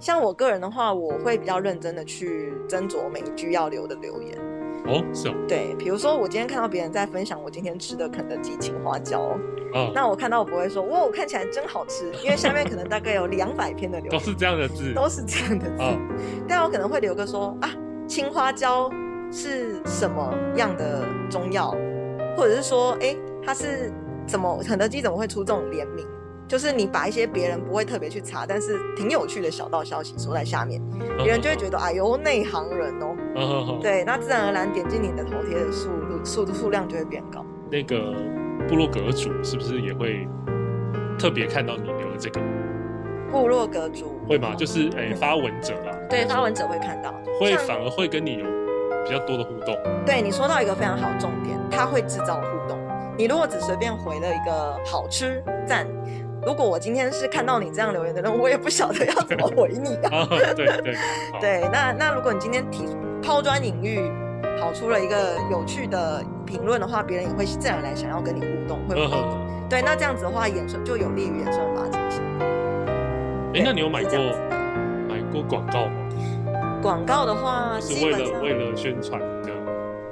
像我个人的话，我会比较认真的去斟酌每一句要留的留言。哦，是哦，对，比如说我今天看到别人在分享我今天吃的肯德基青花椒，嗯，那我看到我不会说哇，我看起来真好吃，因为下面可能大概有两百篇的留言都是这样的字，都是这样的字，嗯但我可能会留个说啊，青花椒是什么样的中药，或者是说，哎，它是怎么肯德基怎么会出这种联名？就是你把一些别人不会特别去查，但是挺有趣的小道消息说在下面，别人就会觉得哎呦内行人哦，对，那自然而然点进你的头贴的速度数数量就会变高。那个部落格主是不是也会特别看到你留的这个？部落格主会吗？就是诶、发文者啦，对发文者会看到，会反而会跟你有比较多的互动。对你说到一个非常好的重点，它会制造互动。你如果只随便回了一个好吃赞，如果我今天是看到你这样留言的人，我也不晓得要怎么回你啊。啊，对对对，那 那如果你今天提抛砖引玉，跑出了一个有趣的评论的话，别人也会自然而然想要跟你互动，会回你。嗯对，那这样子的话，衍生就有利于衍生发进行。哎、那你有买过买过广告吗？广告的话，是为了为了宣传你的，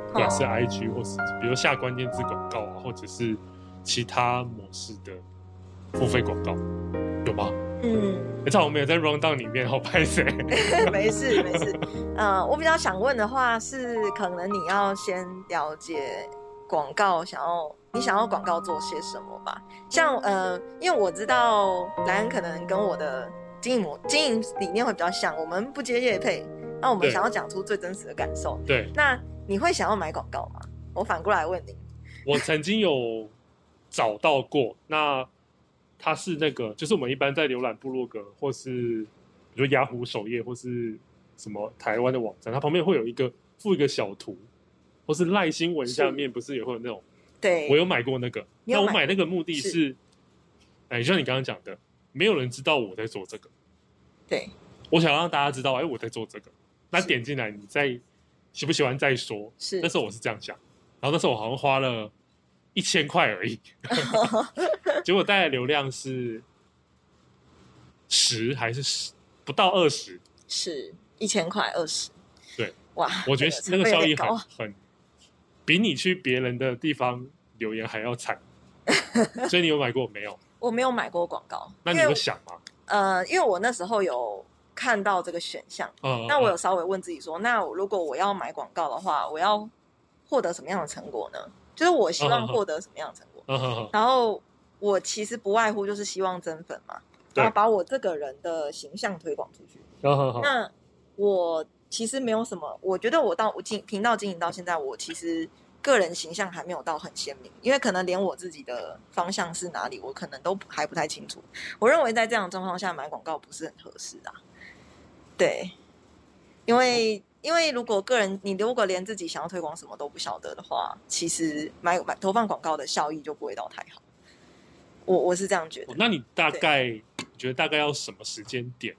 不管是 IG 或是比如下关键字广告啊，或者是其他模式的付费广告，有吗？嗯。哎，这好像没有在 round down 里面，好 拍谁？没事没事，呃，我比较想问的话是，可能你要先了解广告想要你想要广告做些什么吧。像呃，因为我知道莱恩可能跟我的经营模经营理念会比较像，我们不接业配，那我们想要讲出最真实的感受。对那你会想要买广告吗？我反过来问你。我曾经有找到过，那它是那个，就是我们一般在浏览部落格或是比如说雅虎首页或是什么台湾的网站，它旁边会有一个附一个小图，或是赖新闻下面不是也会有那种，对，我有买过那个，那我买买那个目的是是，哎，就像你刚刚讲的，没有人知道我在做这个，对。我想让大家知道，哎，我在做这个，那是。点进来，你再喜不喜欢再说，是。那时候我是这样想，然后那时候我好像花了一千块而已，结果带来流量是十还是十不到二十？是一千块二十。对，哇，我觉得那个效益很很比你去别人的地方留言还要惨。所以你有买过没有？我没有买过广告，那你有想吗？呃，因为我那时候有看到这个选项，嗯，那我有嗯稍微问自己说，那如果我要买广告的话，我要获得什么样的成果呢？就是我希望获得什么样的成果？然后我其实不外乎就是希望增粉嘛，对然后把我这个人的形象推广出去。那我其实没有什么，我觉得我到我经频道经营到现在，我其实个人形象还没有到很鲜明，因为可能连我自己的方向是哪里，我可能都还不太清楚。我认为在这样的状况下买广告不是很合适啊。对，因为因为如果个人你如果连自己想要推广什么都不晓得的话，其实买买投放广告的效益就不会到太好。我我是这样觉得哦。那你大概你觉得大概要什么时间点，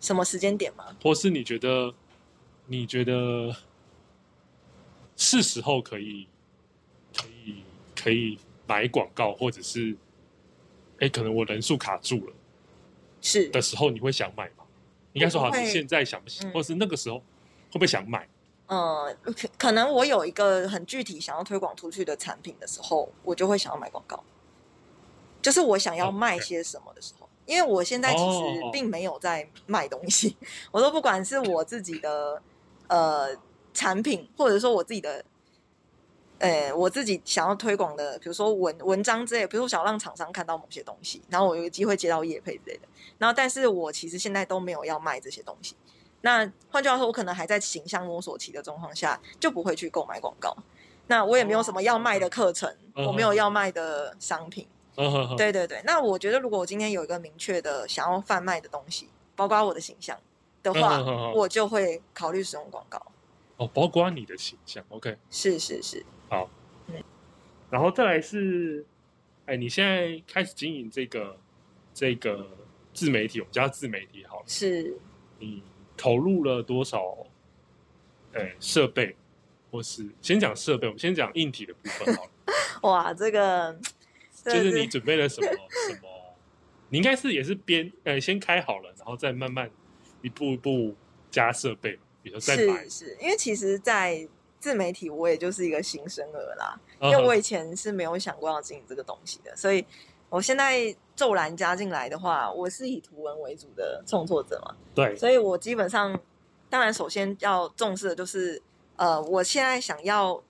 什么时间点吗？或是你觉得你觉得是时候可以可以可以买广告，或者是哎，可能我人数卡住了是的时候，你会想买吗？应该说好，我不会你现在想不想，嗯或是那个时候会不会想买？呃，可可能我有一个很具体想要推广出去的产品的时候，我就会想要买广告，就是我想要卖些什么的时候。因为我现在其哦实并没有在卖东西，我都不管是我自己的呃产品，或者说我自己的，呃，我自己想要推广的，比如说文文章之类，比如说我想要让厂商看到某些东西，然后我有个机会接到业配之类的，然后但是我其实现在都没有要卖这些东西。那换句话说，我可能还在形象摸索期的状况下，就不会去购买广告。那我也没有什么要卖的课程，嗯我没有要卖的商品。对 对对，那我觉得如果我今天有一个明确的想要贩卖的东西，包括我的形象的话，我就会考虑使用广告。哦，包括你的形象，OK，是是是，好，嗯。然后再来是，哎，你现在开始经营这个这个自媒体，我们叫它自媒体好了，是你投入了多少？哎，设备，或是先讲设备，我们先讲硬体的部分好了，哇，这个就是你准备了什么什么？你应该是也是边呃先开好了，然后再慢慢一步一步加设备嘛，比如说再买。是，是，因为其实，在自媒体我也就是一个新生儿啦，因为我以前是没有想过要经营这个东西的，所以我现在骤然加进来的话，我是以图文为主的创作者嘛，对，所以我基本上，当然首先要重视的就是，呃，我现在想要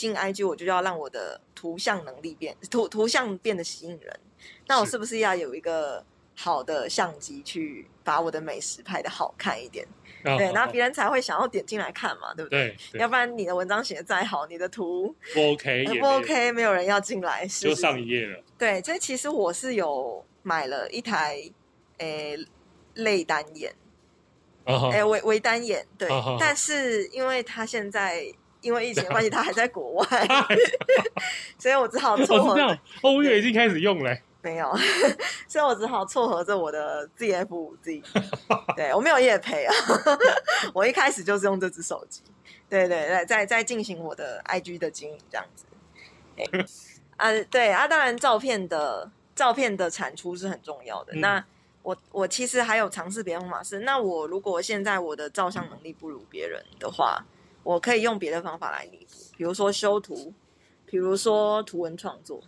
进 IG，我就要让我的图像能力变图图像变得吸引人，那我是是不是要有一个好的相机去把我的美食拍的好看一点？对，然后别人人才会想要点进来看嘛，对不对？要不然你的文章写的再好，你的图不 OK 也呃不 OK，没有人要进来，是就上一页了。对，这其实我是有买了一台诶类单眼，诶微微单眼，对但是因为它现在因为疫情的关系，他还在国外，所以我只好哦，撮合是这样哦，我以为已经开始用嘞。没有，所以我只好撮合着我的 ZF 五 Z，对我没有夜配啊，我一开始就是用这只手机，对对对，在在进行我的 IG 的经营这样子，哎啊对啊，当然照片的照片的产出是很重要的。嗯。那我我其实还有尝试别的方法是，那我如果现在我的照相能力不如别人的话，我可以用别的方法来弥补，比如说修图，比如说图文创作。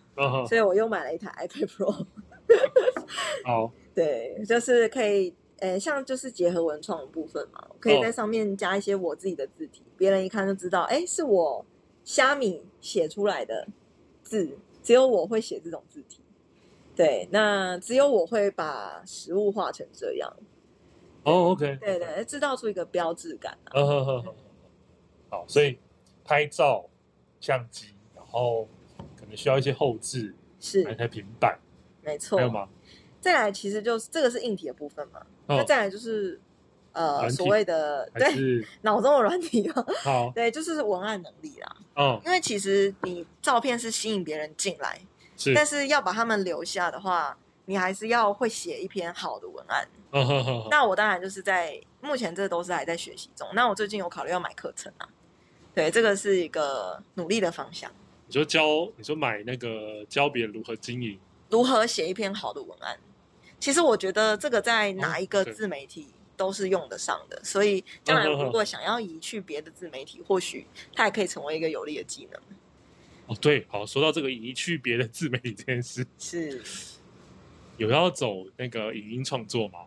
所以我又买了一台 iPad Pro，好，对，就是可以，呃，像就是结合文创的部分嘛，可以在上面加一些我自己的字体，别人一看就知道，哎，是我虾米写出来的字，只有我会写这种字体。对，那只有我会把食物画成这样，哦，OK，对对，制造出一个标志感啊。好，所以拍照相机，然后可能需要一些后置，是买一台平板，没错还。有吗？再来，其实就是这个是硬体的部分嘛，哦那再来就是呃所谓的对脑中的软体啊，好，对，就是文案能力啦。嗯，因为其实你照片是吸引别人进来，是，但是要把他们留下的话，你还是要会写一篇好的文案。嗯哼，那我当然就是在目前这都是还在学习中。那我最近有考虑要买课程啊，对，这个是一个努力的方向。你说教，你说买那个教别人如何经营，如何写一篇好的文案？其实我觉得这个在哪一个自媒体都是用得上的，所以将来如果想要移去别的自媒体，或许它也可以成为一个有利的技能。哦，对，好，说到这个移去别的自媒体这件事，是，有要走那个影音创作吗？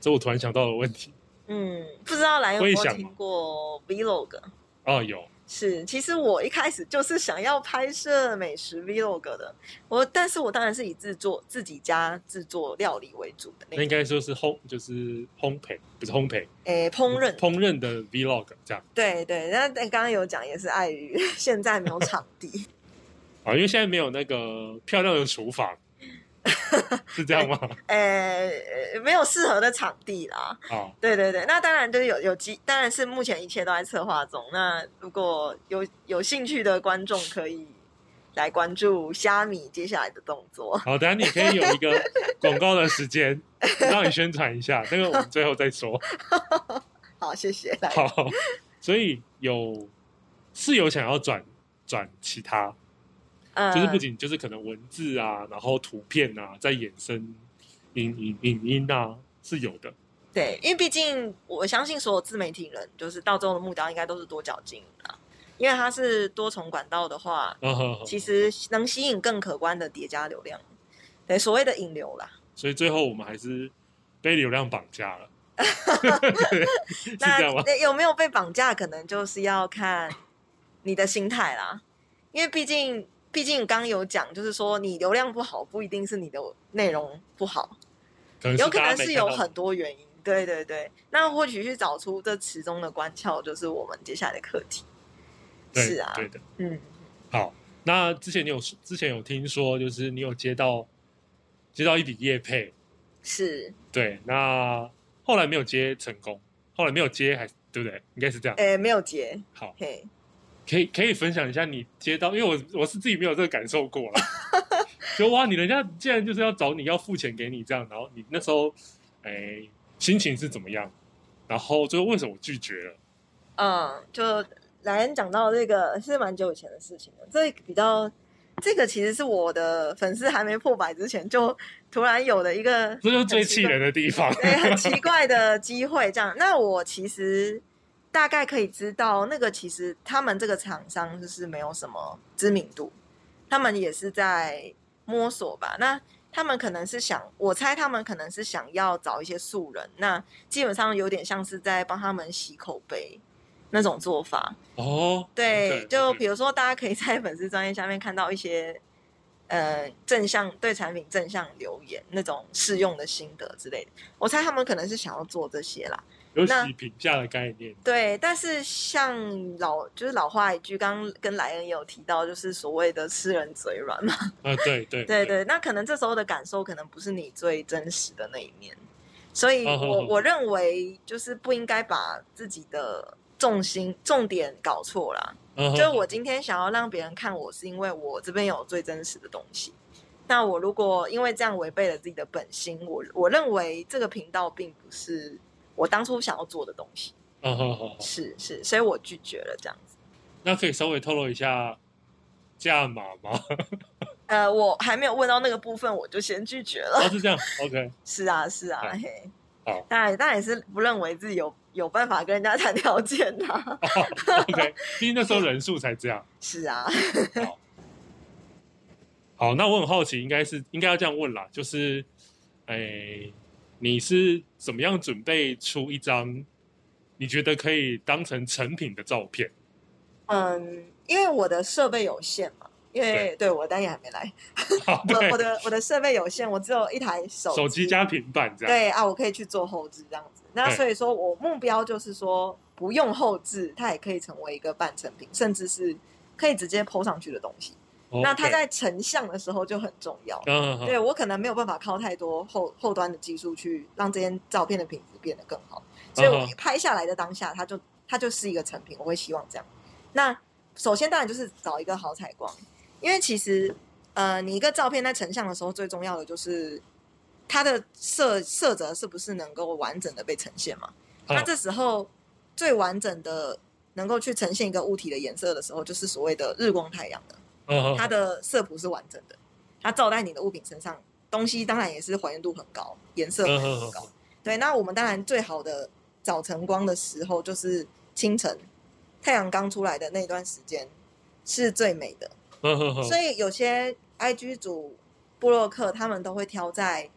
这我突然想到的问题。嗯，不知道来有没有听过 Vlog？哦，有，是，其实我一开始就是想要拍摄美食 Vlog 的，我但是我当然是以制作自己家制作料理为主的那，那应该说是烘，就是烘焙，不是烘焙，诶，烹饪，烹饪的 vlog 这样。对对，那但刚刚有讲也是碍于 现在没有场地，啊，因为现在没有那个漂亮的厨房，是这样吗？诶，呃没有适合的场地啦。哦，对对对，那当然就是有有机，当然是目前一切都在策划中。那如果有有兴趣的观众，可以来关注虾米接下来的动作。好，等下你可以有一个 广告的时间，让你宣传一下，那个我们最后再说。好，谢谢。来，好，所以有是有想要转转其他，呃就是不仅就是可能文字啊，然后图片啊，在衍生影影影音啊，是有的。对，因为毕竟我相信所有自媒体人，就是到最后的目标应该都是多角经营啦。因为它是多重管道的话，其实能吸引更可观的叠加流量，对所谓的引流啦。所以最后我们还是被流量绑架了？那有没有被绑架，可能就是要看你的心态啦。因为毕竟，毕竟刚刚有讲，就是说你流量不好，不一定是你的内容不好，可有可能是有很多原因。对对对，那或许去找出这其中的关窍，就是我们接下来的课题。是啊，对的。嗯，好，那之前你有之前有听说，就是你有接到接到一笔业配，是，对，那后来没有接成功，后来没有接，还对不对？应该是这样。诶，没有接，好，嘿，可以可以分享一下你接到，因为我我是自己没有这个感受过了，就哇，你人家既然就是要找你要付钱给你这样，然后你那时候哎心情是怎么样？然后最后为什么拒绝了？嗯，就莱恩讲到这个是蛮久以前的事情了，这个比较。这个其实是我的粉丝还没破百之前就突然有的一个这就是最气人的地方。对，很奇怪的机会，这样。那我其实大概可以知道，那个其实他们这个厂商就是没有什么知名度，他们也是在摸索吧。那他们可能是想，我猜他们可能是想要找一些素人，那基本上有点像是在帮他们洗口碑那种做法。哦，对，就比如说，大家可以在粉丝专业下面看到一些呃正向对产品正向留言那种试用的心得之类的。我猜他们可能是想要做这些啦。有那洗评价的概念。对，但是像老就是老话一句，刚刚跟莱恩也有提到，就是所谓的吃人嘴软嘛。啊，对对对对，那可能这时候的感受可能不是你最真实的那一面，所以我我认为就是不应该把自己的重心重点搞错了。嗯就是我今天想要让别人看我，是因为我这边有最真实的东西。那我如果因为这样违背了自己的本心，我我认为这个频道并不是我当初想要做的东西，嗯哼哼哼是是，所以我拒绝了这样子。那可以稍微透露一下价码吗？呃，我还没有问到那个部分，我就先拒绝了。哦，是这样，OK，是啊，是啊，好嘿。好当然，当然也是不认为自己有有办法跟人家 谈条件的、哦 OK，毕竟那时候人数才这样。是啊，好，那我很好奇，应该是应该要这样问啦，就是，哎，你是怎么样准备出一张你觉得可以当成成品的照片？嗯，因为我的设备有限嘛，因为对我单也还没来，好，我我，的我的设备有限，我只有一台手手机加平板这样。对啊，我可以去做后置这样子。那所以说我目标就是说，不用后置，它也可以成为一个半成品，甚至是可以直接 PO 上去的东西。那它在成像的时候就很重要。嗯嗯对我可能没有办法靠太多后后端的技术去让这件照片的品质变得更好，所以我拍下来的当下，它就它就是一个成品，我会希望这样。那首先当然就是找一个好采光，因为其实呃，你一个照片在成像的时候，最重要的就是它的色色泽是不是能够完整的被呈现嘛？嗯那这时候最完整的能够去呈现一个物体的颜色的时候，就是所谓的日光太阳的。嗯它的色谱是完整的，它照在你的物品身上，东西当然也是还原度很高，颜色也很高。对，那我们当然最好的早晨光的时候就是清晨，太阳刚出来的那段时间是最美的。所以有些 IG 组布洛克他们都会挑在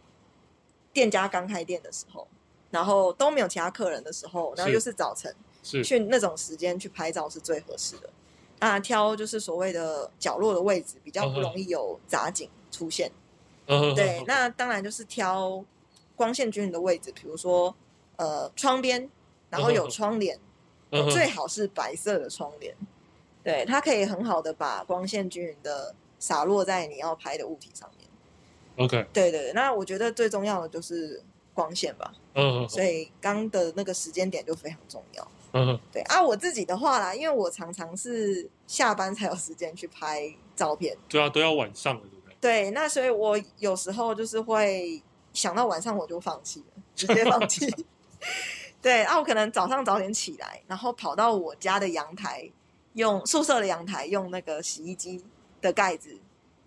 店家刚开店的时候，然后都没有其他客人的时候，然后又是早晨，是去那种时间去拍照是最合适的。那挑就是所谓的角落的位置，比较不容易有杂景出现。嗯对，那当然就是挑光线均匀的位置，比如说呃窗边，然后有窗帘，嗯最好是白色的窗帘。对，它可以很好的把光线均匀的洒落在你要拍的物体上面。OK，对对对，那我觉得最重要的就是光线吧，嗯所以刚的那个时间点就非常重要。嗯对啊，我自己的话啦，因为我常常是下班才有时间去拍照片，对啊，都要晚上了，对不对？对，那所以我有时候就是会想到晚上我就放弃了，直接放弃。对，啊，我可能早上早点起来，然后跑到我家的阳台，用宿舍的阳台用那个洗衣机的盖子，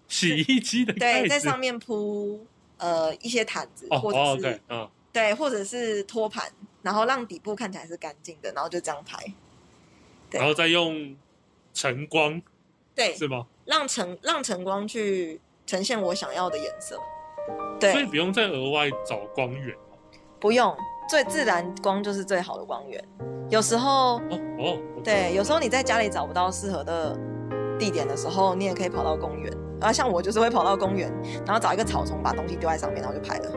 洗衣机的盖对，子在上面铺呃一些毯子，或者是、对，或者是托盘，然后让底部看起来是干净的，然后就这样拍。对然后再用晨光对，是吗？让晨让晨光去呈现我想要的颜色。对，所以不用再额外找光源不用最自然光就是最好的光源。有时候哦哦，对，有时候你在家里找不到适合的地点的时候，你也可以跑到公园。然后像我就是会跑到公园，然后找一个草丛，把东西丢在上面，然后就拍了。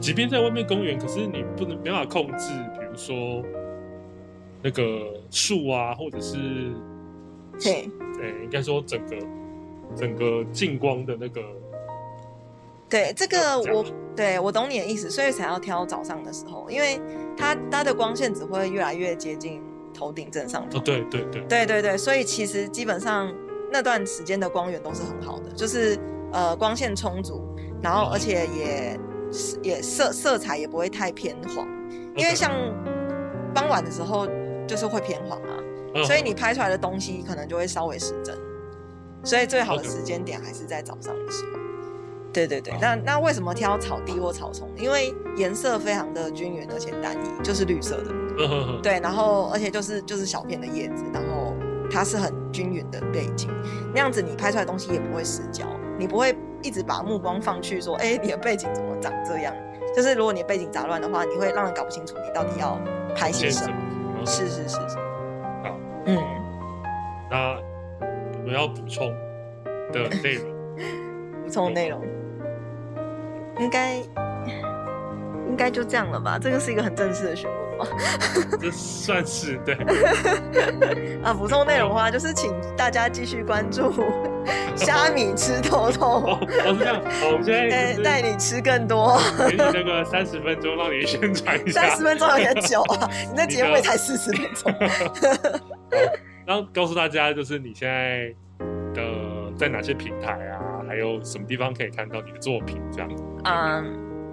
即便在外面公园，可是你不能没办法控制，比如说那个树啊，或者是对。诶、应该说整个整个近光的那个对，这个我对我懂你的意思，所以才要挑早上的时候，因为它它的光线只会越来越接近头顶正上哦，方。对对对，对对对，所以其实基本上那段时间的光源都是很好的，就是呃光线充足，然后哦而且也也色色彩也不会太偏黄，因为像傍晚的时候就是会偏黄嘛，嗯所以你拍出来的东西可能就会稍微失真，所以最好的时间点还是在早上的时候。对对对，那那为什么挑草地或草丛？因为颜色非常的均匀而且单一，就是绿色的。对，然后而且就是就是小片的叶子，然后它是很均匀的背景，那样子你拍出来的东西也不会失焦，你不会一直把目光放去说，哎，你的背景怎么长这样？就是如果你背景杂乱的话，你会让人搞不清楚你到底要拍些什么。么？是是是是，好，嗯，那我们要补充的内容，补充内容应该应该就这样了吧？这个是一个很正式的询问吗？这算是对。啊，补充内容的话，就是请大家继续关注虾米吃透透哦，，哦是这样。好，我们现在带你吃更多。给你那个三十分钟，让你宣传一下三，十分钟有点久啊，你的节目也才四十分钟。然后告诉大家，就是你现在的在哪些平台啊，还有什么地方可以看到你的作品，这样。嗯，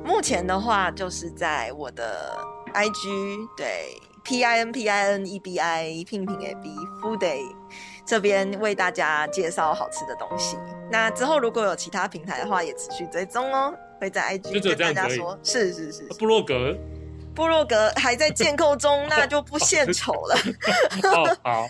目前的话就是在我的 IG 对 P I N P I N E B I 聘品 A B Food Day 这边为大家介绍好吃的东西。那之后如果有其他平台的话，也持续追踪哦。会在 IG 跟大家说，是是是，布洛格部落格还在建构中，那就不献丑了。哦，好，